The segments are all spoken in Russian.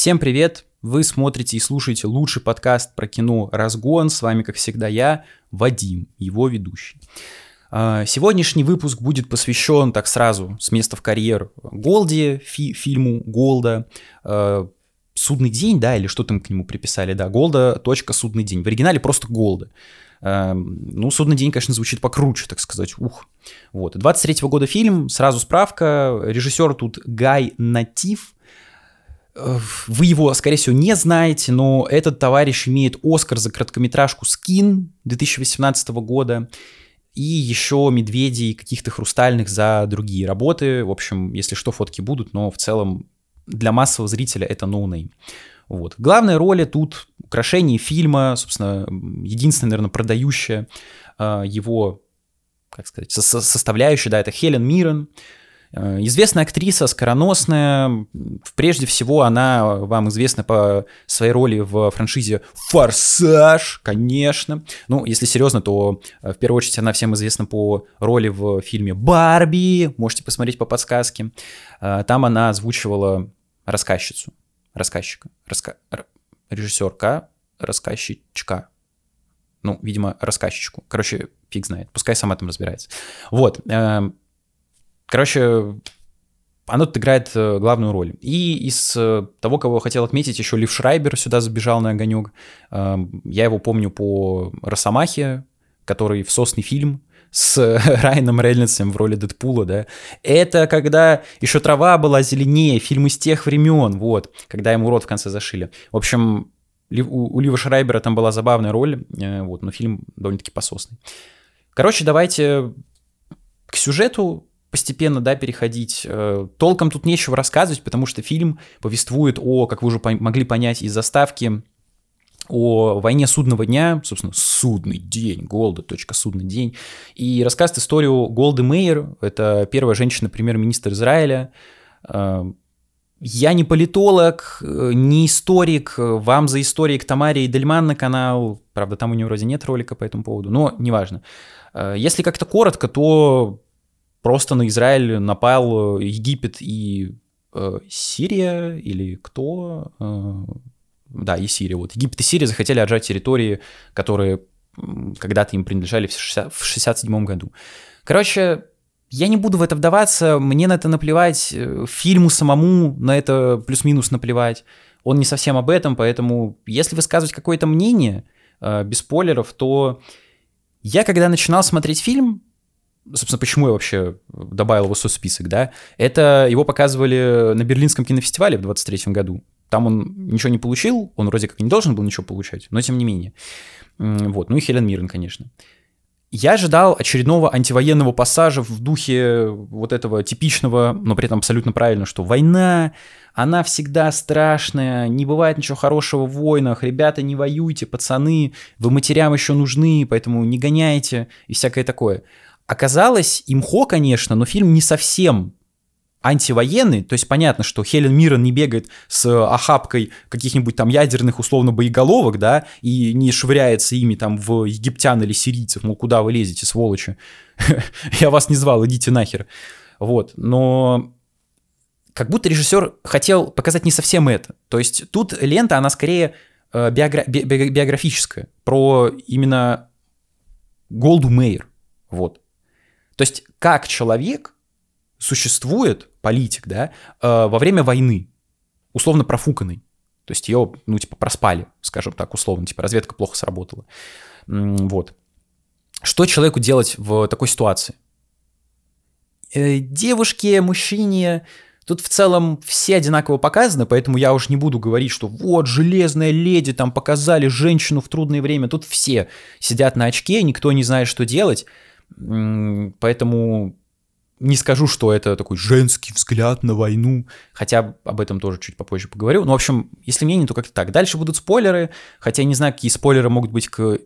Всем привет! Вы смотрите и слушаете лучший подкаст про кино «Разгон». С вами, как всегда, я, Вадим, его ведущий. А, сегодняшний выпуск будет посвящен, так сразу, с места в карьер, Голде, фи фильму Голда, а, Судный день, да, или что там к нему приписали, да, Голда, судный день. В оригинале просто Голда. А, ну, судный день, конечно, звучит покруче, так сказать, ух. Вот, 23 -го года фильм, сразу справка, режиссер тут Гай Натив, вы его, скорее всего, не знаете, но этот товарищ имеет Оскар за короткометражку «Skin» 2018 года и еще «Медведей» каких-то хрустальных за другие работы. В общем, если что, фотки будут, но в целом для массового зрителя это no-name. Вот. Главная роль тут украшение фильма, собственно, единственная, наверное, продающая э, его, как сказать, со составляющая, да, это Хелен Миррен, известная актриса, скороносная. Прежде всего, она вам известна по своей роли в франшизе «Форсаж», конечно. Ну, если серьезно, то э, в первую очередь она всем известна по роли в фильме «Барби». Можете посмотреть по подсказке. Э, там она озвучивала рассказчицу, рассказчика, раска... режиссерка, рассказчичка. Ну, видимо, рассказчичку. Короче, фиг знает. Пускай сама там разбирается. Вот. Короче, оно тут играет э, главную роль. И из э, того, кого я хотел отметить, еще Лив Шрайбер сюда забежал на огонек. Эм, я его помню по Росомахе, который в сосный фильм с Райаном Рейнольдсом в роли Дэдпула, да. Это когда еще трава была зеленее, фильм из тех времен, вот, когда ему рот в конце зашили. В общем, у Лива Шрайбера там была забавная роль, э, вот, но фильм довольно-таки пососный. Короче, давайте к сюжету постепенно, да, переходить. Э, толком тут нечего рассказывать, потому что фильм повествует о, как вы уже могли понять из заставки, о войне судного дня, собственно, судный день, Голда, точка, судный день, и рассказывает историю Голды Мейер, это первая женщина-премьер-министр Израиля. Э, я не политолог, э, не историк, вам за историк Тамаре и Дельман на канал, правда, там у него вроде нет ролика по этому поводу, но неважно. Если как-то коротко, то просто на Израиль напал э, Египет и э, Сирия или кто? Э, да, и Сирия. Вот Египет и Сирия захотели отжать территории, которые когда-то им принадлежали в 67 году. Короче, я не буду в это вдаваться, мне на это наплевать, э, фильму самому на это плюс-минус наплевать. Он не совсем об этом, поэтому если высказывать какое-то мнение, э, без спойлеров, то я, когда начинал смотреть фильм, собственно, почему я вообще добавил его в соцсписок, да, это его показывали на Берлинском кинофестивале в 23 году. Там он ничего не получил, он вроде как не должен был ничего получать, но тем не менее. Вот, ну и Хелен Миррен, конечно. Я ожидал очередного антивоенного пассажа в духе вот этого типичного, но при этом абсолютно правильно, что война, она всегда страшная, не бывает ничего хорошего в войнах, ребята, не воюйте, пацаны, вы матерям еще нужны, поэтому не гоняйте и всякое такое. Оказалось, имхо, конечно, но фильм не совсем антивоенный, то есть понятно, что Хелен Миррен не бегает с охапкой каких-нибудь там ядерных условно боеголовок, да, и не швыряется ими там в египтян или сирийцев, мол, куда вы лезете, сволочи, я вас не звал, идите нахер, вот, но как будто режиссер хотел показать не совсем это, то есть тут лента, она скорее э, биогра- би- биографическая, про именно Голду Мейер, вот, то есть как человек существует, политик, да, э, во время войны, условно профуканный. То есть ее, ну, типа, проспали, скажем так, условно, типа, разведка плохо сработала. Вот. Что человеку делать в такой ситуации? Э, девушке, мужчине, Тут в целом все одинаково показаны, поэтому я уж не буду говорить, что вот, железная леди, там показали женщину в трудное время. Тут все сидят на очке, никто не знает, что делать. Поэтому не скажу, что это такой женский взгляд на войну, хотя об этом тоже чуть попозже поговорю. Ну, в общем, если мнение, то как-то так. Дальше будут спойлеры, хотя я не знаю, какие спойлеры могут быть к,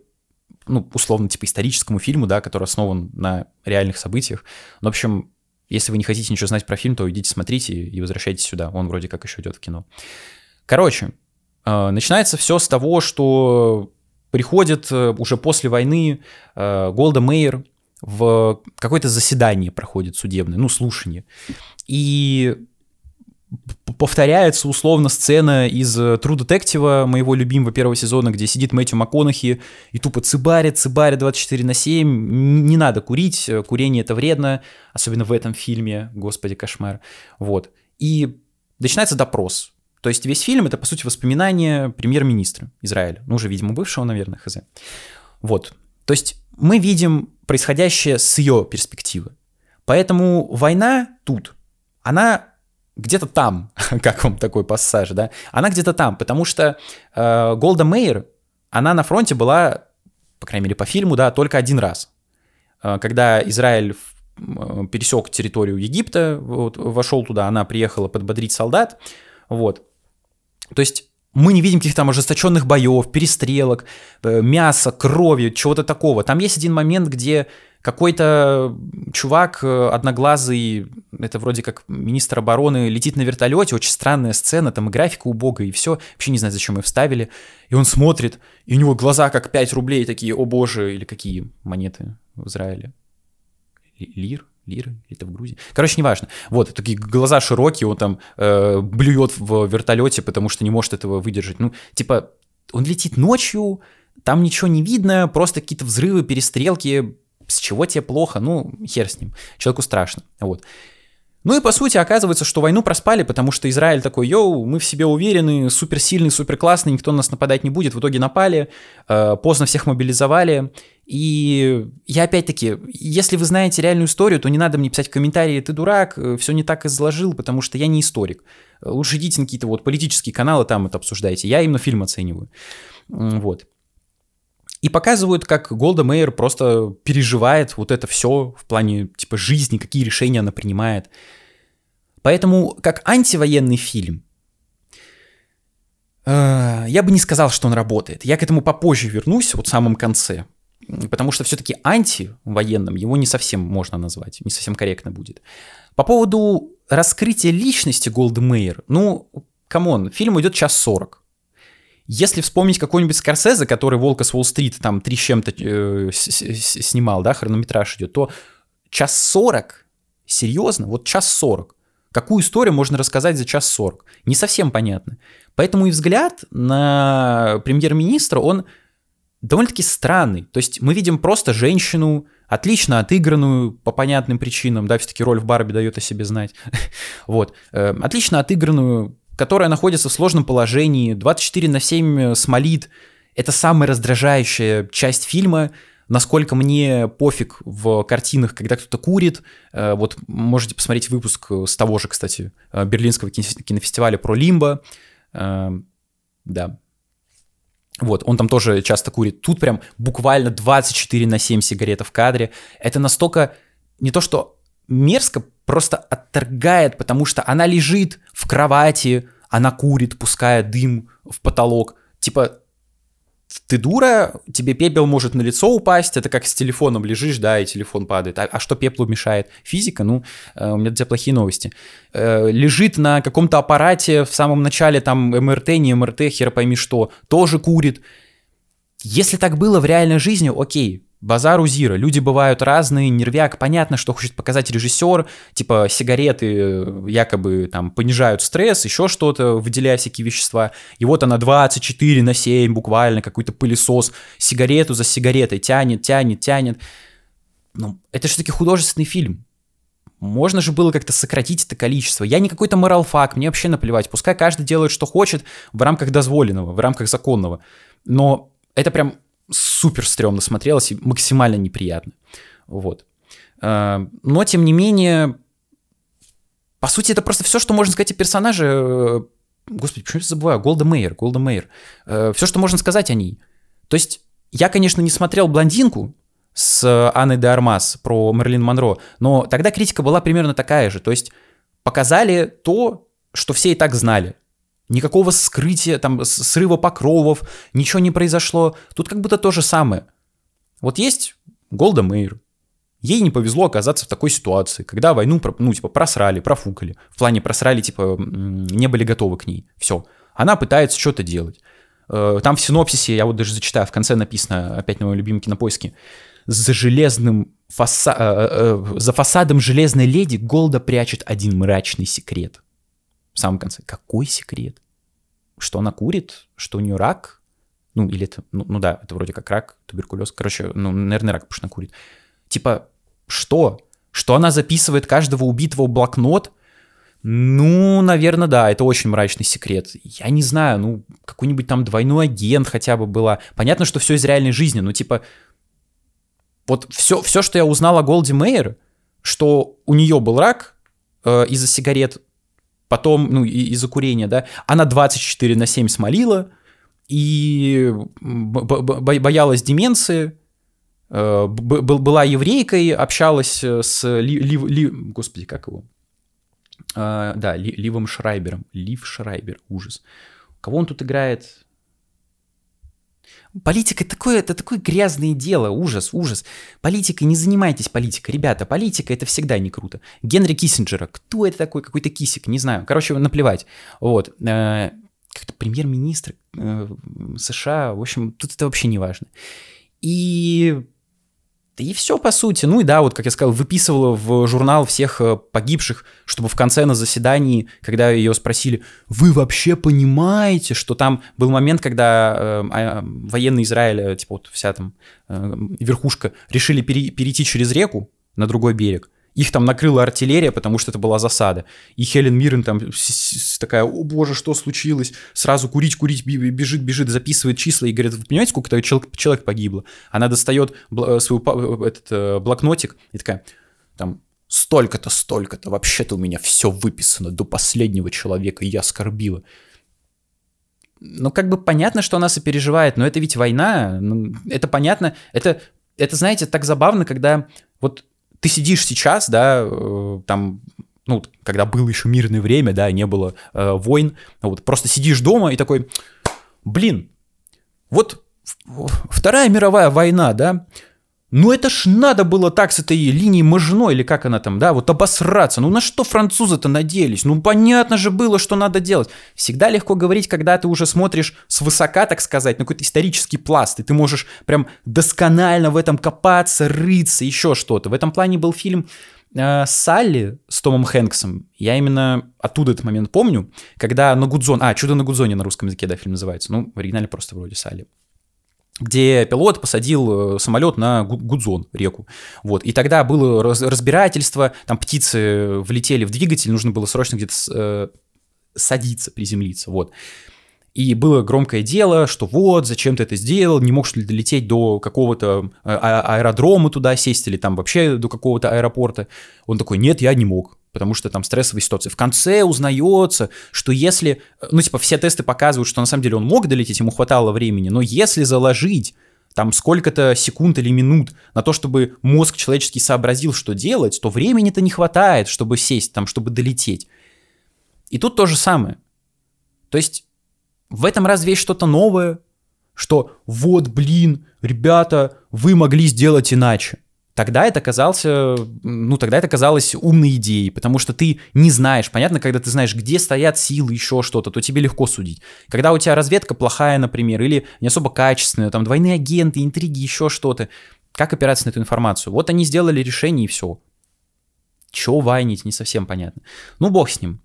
ну, условно, типа историческому фильму, да, который основан на реальных событиях. Но, в общем, если вы не хотите ничего знать про фильм, то идите смотрите и возвращайтесь сюда. Он вроде как еще идет в кино. Короче, э, начинается все с того, что приходит э, уже после войны э, Голда Мейер, в какое-то заседание проходит судебное, ну, слушание. И повторяется условно сцена из э, True Detective, моего любимого первого сезона, где сидит Мэтью МакКонахи и тупо цыбарит, цыбарит 24 на 7. Не надо курить, э, курение это вредно, особенно в этом фильме, господи, кошмар. Вот. И начинается допрос. То есть весь фильм это, по сути, воспоминания премьер-министра Израиля. Ну, уже, видимо, бывшего, наверное, хз. Вот. То есть мы видим происходящее с ее перспективы. Поэтому война тут, она где-то там, как вам такой пассаж, да? Она где-то там, потому что э, Голда Мейер, она на фронте была, по крайней мере, по фильму, да, только один раз. Э, когда Израиль э, пересек территорию Египта, вот, вошел туда, она приехала подбодрить солдат, вот. То есть мы не видим каких-то там ожесточенных боев, перестрелок, э, мяса, крови, чего-то такого. Там есть один момент, где какой-то чувак э, одноглазый, это вроде как министр обороны, летит на вертолете, очень странная сцена, там и графика убогая, и все, вообще не знаю, зачем ее вставили, и он смотрит, и у него глаза как 5 рублей, такие, о боже, или какие монеты в Израиле? Лир? Лиры? Это в Грузии? Короче, неважно. Вот, такие глаза широкие, он там э, блюет в вертолете, потому что не может этого выдержать. Ну, типа, он летит ночью, там ничего не видно, просто какие-то взрывы, перестрелки, с чего тебе плохо? Ну, хер с ним. Человеку страшно. Вот. Ну и по сути оказывается, что войну проспали, потому что Израиль такой, йоу, мы в себе уверены, суперсильный, суперклассный, никто на нас нападать не будет. В итоге напали, э, поздно всех мобилизовали. И я опять-таки, если вы знаете реальную историю, то не надо мне писать в комментарии, ты дурак, э, все не так изложил, потому что я не историк. Лучше идите на какие-то вот политические каналы, там это обсуждайте. Я именно фильм оцениваю. Вот. И показывают, как Голда Мейер просто переживает вот это все в плане типа жизни, какие решения она принимает. Поэтому как антивоенный фильм, э, я бы не сказал, что он работает. Я к этому попозже вернусь, вот в самом конце. Потому что все-таки антивоенным его не совсем можно назвать, не совсем корректно будет. По поводу раскрытия личности Голды Меир, ну, come on, фильм идет час сорок. Если вспомнить какой-нибудь Скорсезе, который «Волка с Уолл-стрит» там три с чем-то э, снимал, да, хронометраж идет, то час сорок, серьезно, вот час сорок. Какую историю можно рассказать за час сорок? Не совсем понятно. Поэтому и взгляд на премьер-министра, он довольно-таки странный. То есть мы видим просто женщину, отлично отыгранную по понятным причинам, да, все-таки роль в Барби дает о себе знать. вот. Э, отлично отыгранную которая находится в сложном положении, 24 на 7 э, смолит. Это самая раздражающая часть фильма, насколько мне пофиг в картинах, когда кто-то курит. Э, вот можете посмотреть выпуск с того же, кстати, э, Берлинского кинофестиваля про Лимбо. Да. Вот, он там тоже часто курит. Тут прям буквально 24 на 7 сигарет в кадре. Это настолько не то, что мерзко, просто отторгает, потому что она лежит в кровати, она курит, пуская дым в потолок. Типа, ты дура, тебе пепел может на лицо упасть, это как с телефоном лежишь, да, и телефон падает. А, а что пеплу мешает? Физика? Ну, э, у меня для плохие новости. Э, лежит на каком-то аппарате в самом начале, там, МРТ, не МРТ, хер пойми что, тоже курит. Если так было в реальной жизни, окей, Базару Зира. Люди бывают разные, нервяк. Понятно, что хочет показать режиссер. Типа сигареты э, якобы там понижают стресс, еще что-то, выделяя всякие вещества. И вот она 24 на 7 буквально, какой-то пылесос, сигарету за сигаретой тянет, тянет, тянет. Ну, это же таки художественный фильм. Можно же было как-то сократить это количество. Я не какой-то моралфак, мне вообще наплевать. Пускай каждый делает, что хочет в рамках дозволенного, в рамках законного. Но это прям супер стрёмно смотрелось и максимально неприятно. Вот. А, но, тем не менее, по сути, это просто все, что можно сказать о персонаже. Э, господи, почему я забываю? Голда Мейер, Голда Мейер. Э, все, что можно сказать о ней. То есть, я, конечно, не смотрел «Блондинку», с Анной де Армас про Мерлин Монро, но тогда критика была примерно такая же. То есть показали то, что все и так знали. Никакого скрытия, там, срыва покровов, ничего не произошло. Тут как будто то же самое. Вот есть Голда Мейер. Ей не повезло оказаться в такой ситуации, когда войну, ну, типа, просрали, профукали. В плане просрали, типа, не были готовы к ней. Все. Она пытается что-то делать. Э, там в синопсисе, я вот даже зачитаю, в конце написано, опять на моем любимом кинопоиске, за железным фаса... Э, э, за фасадом железной леди Голда прячет один мрачный секрет. В самом конце. Какой секрет? Что она курит? Что у нее рак? Ну, или это, ну, ну да, это вроде как рак, туберкулез. Короче, ну, наверное, рак, потому что она курит. Типа, что? Что она записывает каждого убитого в блокнот? Ну, наверное, да, это очень мрачный секрет. Я не знаю, ну, какой-нибудь там двойной агент хотя бы была. Понятно, что все из реальной жизни, но типа, вот все, все что я узнал о Голди Мейер, что у нее был рак э, из-за сигарет, потом, ну, из-за курения, да, она 24 на 7 смолила и боялась деменции, э, была еврейкой, общалась с Ли, Ли, Ли, господи, как его? Э, да, Ли, Ливом Шрайбером. Лив Шрайбер, ужас. Кого он тут играет? Политика такое, это такое грязное дело, ужас, ужас. Политикой не занимайтесь политикой, ребята, политика это всегда не круто. Генри Киссинджера, кто это такой, какой-то кисик, не знаю, короче, наплевать. Вот, э, как-то премьер-министр э, США, в общем, тут это вообще не важно. И и все, по сути. Ну и да, вот, как я сказал, выписывала в журнал всех э, погибших, чтобы в конце на заседании, когда ее спросили, вы вообще понимаете, что там был момент, когда э, а, военные Израиля, типа вот вся там э, верхушка, решили пере, перейти через реку на другой берег, их там накрыла артиллерия, потому что это была засада. И Хелен Миррен там такая, о боже, что случилось? Сразу курить, курить, бежит, бежит, записывает числа и говорит, вы понимаете, сколько человек погибло? Она достает э, свой э, этот э, блокнотик и такая, там, столько-то, столько-то, вообще-то у меня все выписано до последнего человека, и я скорбила. Ну, как бы понятно, что она сопереживает, но это ведь война, ну, это понятно, это, это, знаете, так забавно, когда вот ты сидишь сейчас, да, э, там, ну, когда было еще мирное время, да, не было э, войн, вот, просто сидишь дома и такой, блин, вот Вторая мировая война, да, ну это ж надо было так с этой линией Мажино, или как она там, да, вот обосраться. Ну на что французы-то надеялись? Ну понятно же было, что надо делать. Всегда легко говорить, когда ты уже смотришь свысока, так сказать, на какой-то исторический пласт, и ты можешь прям досконально в этом копаться, рыться, еще что-то. В этом плане был фильм э, Салли с Томом Хэнксом. Я именно оттуда этот момент помню, когда на Гудзон... А, «Чудо на Гудзоне» на русском языке, да, фильм называется. Ну, в оригинале просто вроде Салли где пилот посадил э, самолет на Гудзон, реку. Вот. И тогда было разбирательство, там птицы влетели в двигатель, нужно было срочно где-то э, садиться, приземлиться. Вот. И было громкое дело, что вот, зачем ты это сделал, не мог ли долететь до какого-то э, а аэродрома туда сесть или там вообще до какого-то аэропорта. Он такой, нет, я не мог потому что там стрессовая ситуация. В конце узнается, что если, ну, типа, все тесты показывают, что на самом деле он мог долететь, ему хватало времени, но если заложить там сколько-то секунд или минут на то, чтобы мозг человеческий сообразил, что делать, то времени-то не хватает, чтобы сесть там, чтобы долететь. И тут то же самое. То есть в этом разве есть что-то новое? Что вот, блин, ребята, вы могли сделать иначе. Тогда это казался, ну, тогда это казалось умной идеей, потому что ты не знаешь, понятно, когда ты знаешь, где стоят силы, еще что-то, то тебе легко судить. Когда у тебя разведка плохая, например, или не особо качественная, там двойные агенты, интриги, еще что-то, как опираться на эту информацию? Вот они сделали решение и все. Чего вайнить, не совсем понятно. Ну, бог с ним.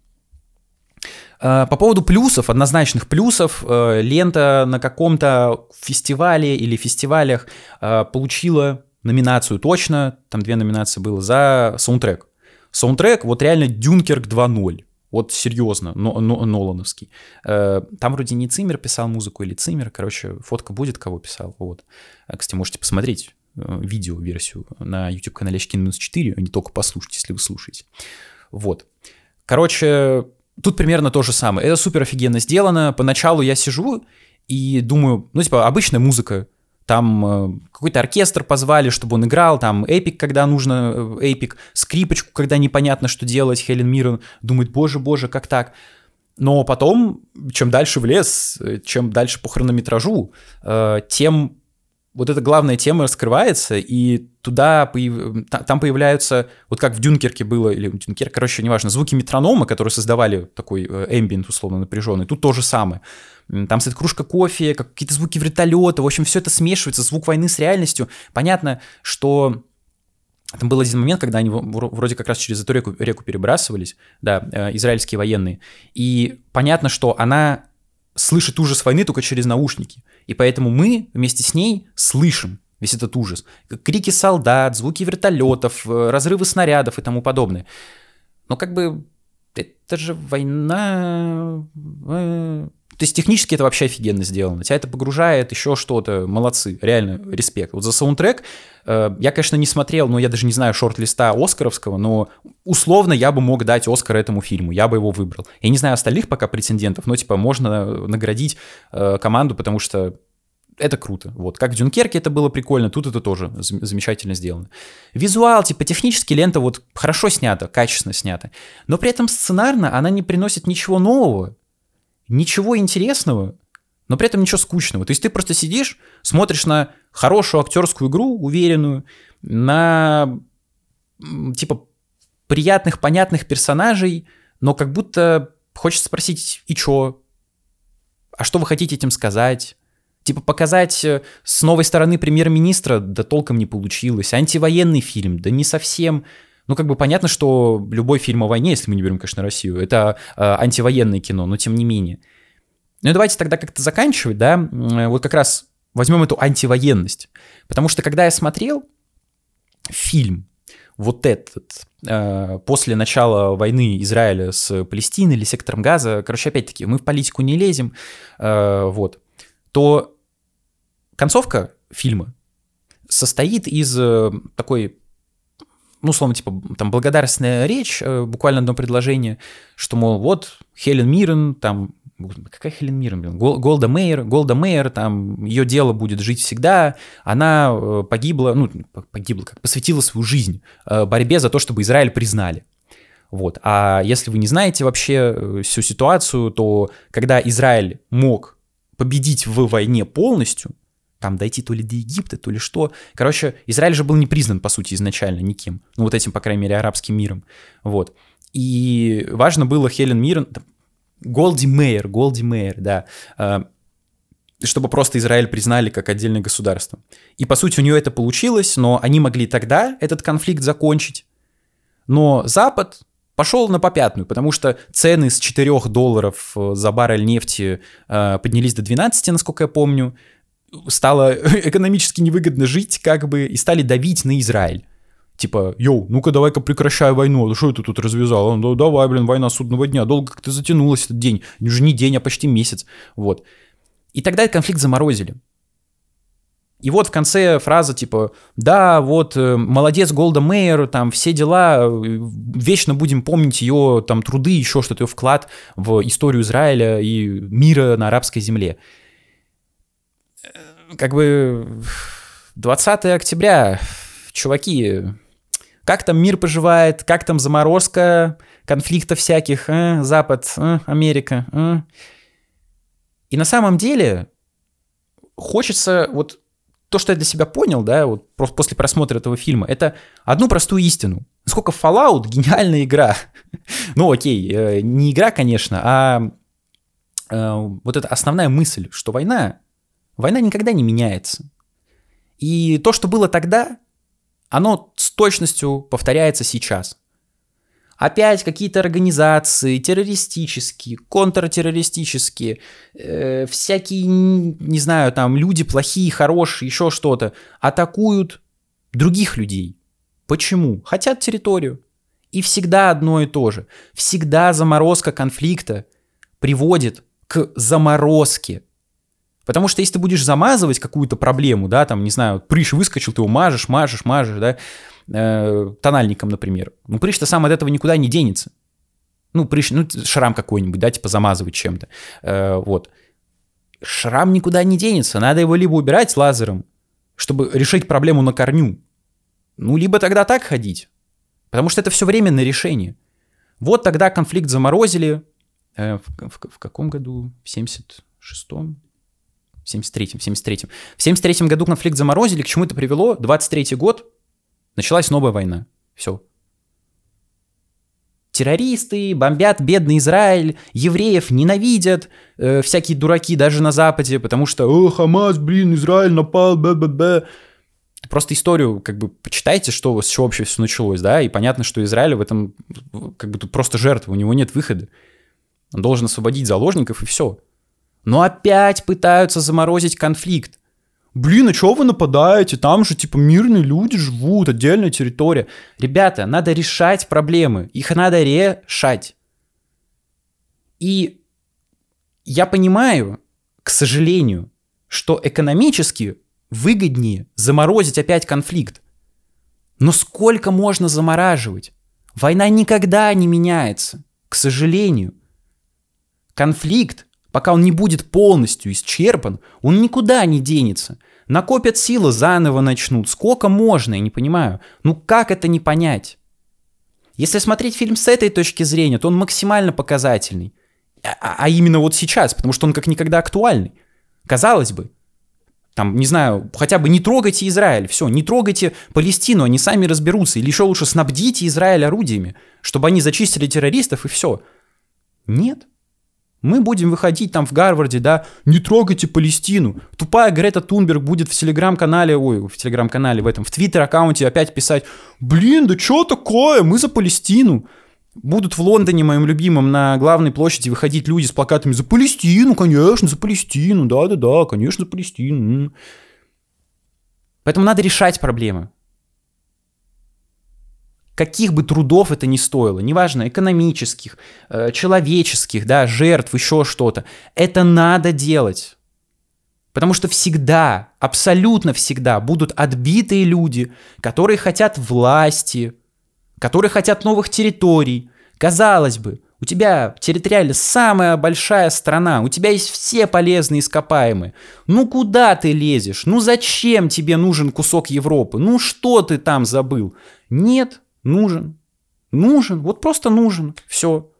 А, по поводу плюсов, однозначных плюсов, э, лента на каком-то фестивале или фестивалях э, получила номинацию точно, там две номинации было, за саундтрек. Саундтрек, вот реально Дюнкерк 2.0. Вот серьезно, но, но, Нолановский. Э, там вроде не Цимер писал музыку или Цимер, короче, фотка будет, кого писал. Вот. Э, кстати, можете посмотреть э, видео-версию на YouTube-канале Очкин-4, а не только послушать, если вы слушаете. Вот. Короче, тут примерно то же самое. Это супер офигенно сделано. Поначалу я сижу и думаю, ну, типа, обычная музыка, там э, какой-то оркестр позвали, чтобы он играл, там эпик, когда нужно э, эпик, скрипочку, когда непонятно, что делать, Хелен Миррен думает, боже-боже, как так? Но потом, чем дальше в лес, э, чем дальше по хронометражу, тем вот эта главная тема раскрывается, и туда там появляются, вот как в Дюнкерке было, или Дюнкерк, короче, неважно, звуки метронома, которые создавали такой эмбиент условно напряженный, тут то же самое. Там стоит кружка кофе, какие-то звуки вертолета, в общем, все это смешивается, звук войны с реальностью. Понятно, что там был один момент, когда они вроде как раз через эту реку, реку перебрасывались, да, э, израильские военные. И понятно, что она слышит ужас войны только через наушники. И поэтому мы вместе с ней слышим весь этот ужас. Крики солдат, звуки вертолетов, э, разрывы снарядов и тому подобное. Но как бы это же война... Э, то есть технически это вообще офигенно сделано. Тебя это погружает, еще что-то. Молодцы, реально, респект. Вот за саундтрек э, я, конечно, не смотрел, но я даже не знаю шорт-листа Оскаровского, но условно я бы мог дать Оскар этому фильму, я бы его выбрал. Я не знаю остальных пока претендентов, но типа можно наградить э, команду, потому что это круто. Вот. Как в Дюнкерке это было прикольно, тут это тоже замечательно сделано. Визуал, типа, технически лента вот хорошо снята, качественно снята, но при этом сценарно она не приносит ничего нового ничего интересного, но при этом ничего скучного. То есть ты просто сидишь, смотришь на хорошую актерскую игру, уверенную, на типа приятных, понятных персонажей, но как будто хочется спросить, и чё? А что вы хотите этим сказать? Типа показать э, с новой стороны премьер-министра, да толком не получилось. Антивоенный фильм, да не совсем. Ну, как бы понятно, что любой фильм о войне, если мы не берем, конечно, Россию, это э, антивоенное кино, но тем не менее. Ну и давайте тогда как-то заканчивать, да, вот как раз возьмем эту антивоенность. Потому что когда я смотрел фильм, вот этот, э, после начала войны Израиля с Палестиной или сектором Газа, короче, опять-таки, мы в политику не лезем, э, вот, то концовка фильма состоит из э, такой ну, словно, типа, там, благодарственная речь, э, буквально одно предложение, что, мол, вот, Хелен Миррен, там, какая Хелен Миррен, блин, Голда Мейер, Голда Мейер, там, ее дело будет жить всегда, она э, погибла, ну, погибла, как посвятила свою жизнь э, борьбе за то, чтобы Израиль признали. Вот. А если вы не знаете вообще всю ситуацию, то когда Израиль мог победить в войне полностью, там дойти то ли до Египта, то ли что. Короче, Израиль же был не признан, по сути, изначально никем. Ну, вот этим, по крайней мере, арабским миром. Вот. И важно было Хелен Миррен, Голди Мейер, Голди Мейер, да, а, чтобы просто Израиль признали как отдельное государство. И, по сути, у нее это получилось, но они могли тогда этот конфликт закончить. Но Запад пошел на попятную, потому что цены с 4 долларов э, за баррель нефти э, поднялись до 12, насколько я помню стало экономически невыгодно жить, как бы, и стали давить на Израиль. Типа, йоу, ну-ка давай-ка прекращай войну, что это тут развязал? Он, да, давай, блин, война судного дня, долго как-то затянулась этот день, уже не день, а почти месяц, вот. И тогда этот конфликт заморозили. И вот в конце фраза типа, да, вот, э, молодец Голда Мейер, там, все дела, э, вечно будем помнить ее там труды, еще что-то, ее вклад в историю Израиля и мира на арабской земле как бы 20 октября, чуваки, как там мир поживает, как там заморозка конфликтов всяких, э, Запад, э, Америка. Э. И на самом деле хочется вот то, что я для себя понял, да, вот после просмотра этого фильма, это одну простую истину. Насколько Fallout гениальная игра. ну, окей, э, не игра, конечно, а э, вот эта основная мысль, что война Война никогда не меняется. И то, что было тогда, оно с точностью повторяется сейчас. Опять какие-то организации террористические, контртеррористические, э, всякие, не знаю, там люди плохие, хорошие, еще что-то, атакуют других людей. Почему? Хотят территорию. И всегда одно и то же. Всегда заморозка конфликта приводит к заморозке Потому что если ты будешь замазывать какую-то проблему, да, там, не знаю, прыщ выскочил, ты его мажешь, мажешь, мажешь, да, э, тональником, например. Ну, прыщ-то сам от этого никуда не денется. Ну, прыщ, ну, шрам какой-нибудь, да, типа замазывать чем-то. Э, вот. Шрам никуда не денется. Надо его либо убирать лазером, чтобы решить проблему на корню. Ну, либо тогда так ходить. Потому что это все временное решение. Вот тогда конфликт заморозили. Э, в, в, в каком году? В 76-м? В 73-м, в 73-м. В 73-м году конфликт заморозили, к чему это привело? 23-й год, началась новая война. Все. Террористы бомбят бедный Израиль, евреев ненавидят, э, всякие дураки даже на Западе, потому что «О, Хамас, блин, Израиль напал, б-б-б». Просто историю как бы почитайте, что, с чего вообще все началось, да, и понятно, что Израиль в этом как бы тут просто жертва, у него нет выхода. Он должен освободить заложников и все. Но опять пытаются заморозить конфликт. Блин, а чего вы нападаете? Там же, типа, мирные люди живут, отдельная территория. Ребята, надо решать проблемы. Их надо решать. И я понимаю, к сожалению, что экономически выгоднее заморозить опять конфликт. Но сколько можно замораживать? Война никогда не меняется, к сожалению. Конфликт, пока он не будет полностью исчерпан, он никуда не денется. Накопят силы, заново начнут. Сколько можно, я не понимаю. Ну как это не понять? Если смотреть фильм с этой точки зрения, то он максимально показательный. А, а именно вот сейчас, потому что он как никогда актуальный. Казалось бы, там, не знаю, хотя бы не трогайте Израиль, все, не трогайте Палестину, они сами разберутся, или еще лучше снабдите Израиль орудиями, чтобы они зачистили террористов и все. Нет. Мы будем выходить там в Гарварде, да, не трогайте Палестину. Тупая Грета Тунберг будет в телеграм-канале, ой, в телеграм-канале, в этом, в твиттер-аккаунте опять писать, блин, да что такое, мы за Палестину. Будут в Лондоне, моим любимым, на главной площади выходить люди с плакатами «За Палестину, конечно, за Палестину, да-да-да, конечно, за Палестину». Поэтому надо решать проблемы. Каких бы трудов это ни стоило, неважно, экономических, э, человеческих, да, жертв, еще что-то, это надо делать. Потому что всегда, абсолютно всегда будут отбитые люди, которые хотят власти, которые хотят новых территорий. Казалось бы, у тебя территориально самая большая страна, у тебя есть все полезные ископаемые. Ну куда ты лезешь? Ну зачем тебе нужен кусок Европы? Ну что ты там забыл? Нет, нужен. Нужен, вот просто нужен, все.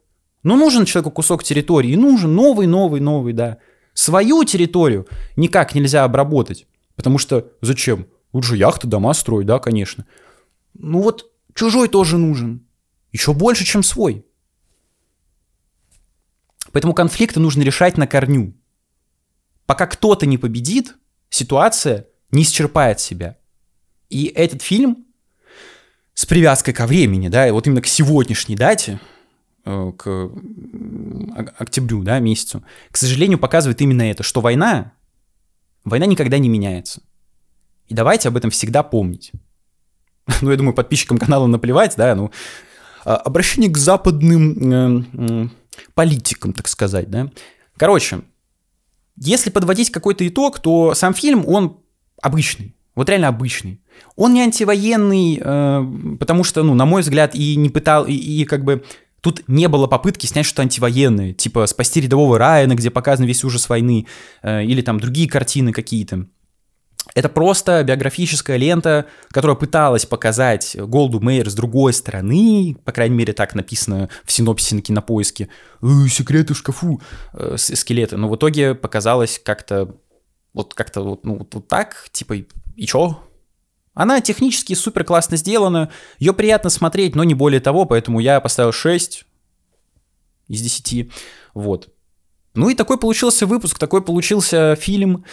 Ну нужен человеку кусок территории, нужен новый, новый, новый, да. Свою территорию никак нельзя обработать, потому что зачем? Лучше яхты, дома строить, да, конечно. Ну вот Чужой тоже нужен. Еще больше, чем свой. Поэтому конфликты нужно решать на корню. Пока кто-то не победит, ситуация не исчерпает себя. И этот фильм с привязкой ко времени, да, и вот именно к сегодняшней дате, э, к октябрю, да, месяцу, к сожалению, показывает именно это, что война, война никогда не меняется. И давайте об этом всегда помнить. ну, я думаю, подписчикам канала наплевать, да, ну, а, обращение к западным э, политикам, так сказать, да. Короче, если подводить какой-то итог, то сам фильм, он обычный, вот реально обычный. Он не антивоенный, э, потому что, ну, на мой взгляд, и не пытал, и, и как бы Тут не было попытки снять что-то антивоенное, типа «Спасти рядового Райана», где показан весь ужас войны, э, или там другие картины какие-то. Это просто биографическая лента, которая пыталась показать Голду Мейер с другой стороны, по крайней мере, так написано в синопсисе на кинопоиске, «Э, «Секреты в шкафу», э, скелеты, но в итоге показалось как-то вот как-то вот, ну, вот так, типа, и чё? Она технически супер классно сделана, ее приятно смотреть, но не более того, поэтому я поставил 6 из 10, вот. Ну и такой получился выпуск, такой получился фильм.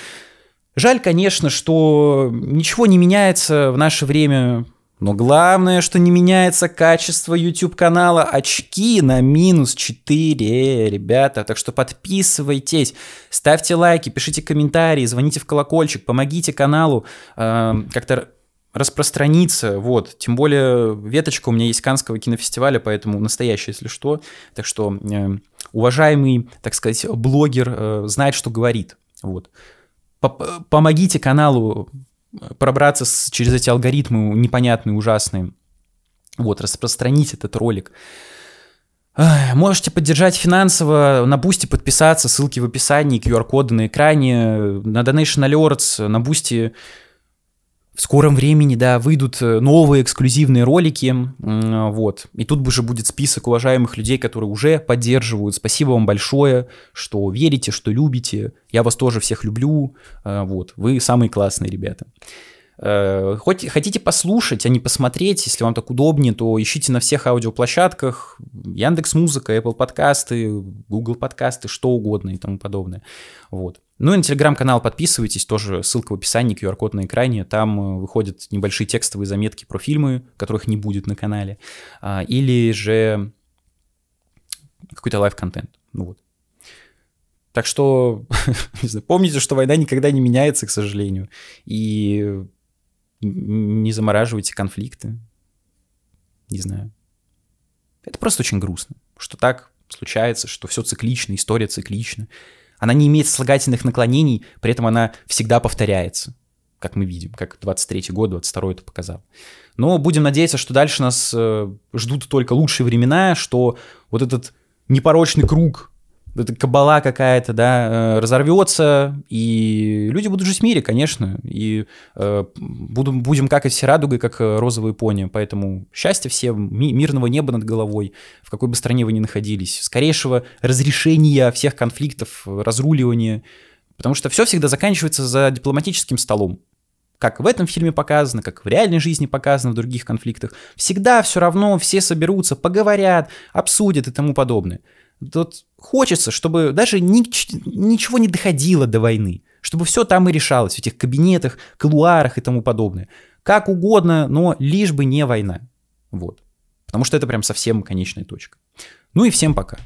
Жаль, конечно, что ничего не меняется в наше время, но главное, что не меняется качество YouTube канала. Очки на минус 4, ребята. Так что подписывайтесь, ставьте лайки, пишите комментарии, звоните в колокольчик, помогите каналу э, как-то распространиться, вот. Тем более веточка у меня есть Каннского кинофестиваля, поэтому настоящий, если что. Так что э, уважаемый, так сказать, блогер э, знает, что говорит. Вот помогите каналу пробраться с, через эти алгоритмы непонятные, ужасные. Вот, распространить этот ролик. Можете поддержать финансово, на Бусти подписаться, ссылки в описании, QR-коды на экране, на DonationAlerts, на Бусти в скором времени, да, выйдут э, новые эксклюзивные ролики, вот. И тут уже будет список уважаемых людей, которые уже поддерживают. Спасибо вам большое, что верите, что любите. Я вас тоже всех люблю, э, вот. Вы самые классные ребята. Э, хоть хотите послушать, а не посмотреть, если вам так удобнее, то ищите на всех аудиоплощадках, Яндекс Музыка, Apple подкасты, Google подкасты, что угодно и тому подобное. Вот. Ну и на телеграм-канал подписывайтесь, тоже ссылка в описании, QR-код на экране. Там э, выходят небольшие текстовые заметки про фильмы, которых не будет на канале, а, или же какой-то live-контент. Ну вот. Так что помните, что война никогда не меняется, к сожалению. И не замораживайте конфликты. Не знаю. Это просто очень грустно, что так случается, что все циклично, история циклична. Она не имеет слагательных наклонений, при этом она всегда повторяется, как мы видим, как 23-й год, 22-й это показал. Но будем надеяться, что дальше нас э, ждут только лучшие времена, что вот этот непорочный круг эта кабала какая-то, да, э, разорвется, и люди будут жить в мире, конечно, и э, будем, будем как и все радугой, как э, розовые пони, поэтому счастья всем, ми- мирного неба над головой, в какой бы стране вы ни находились, скорейшего разрешения всех конфликтов, разруливания, потому что все всегда заканчивается за дипломатическим столом, как в этом фильме показано, как в реальной жизни показано в других конфликтах, всегда все равно все соберутся, поговорят, обсудят и тому подобное. Тут хочется, чтобы даже ни, ничего не доходило до войны, чтобы все там и решалось, в этих кабинетах, колуарах и тому подобное. Как угодно, но лишь бы не война. Вот. Потому что это прям совсем конечная точка. Ну и всем пока.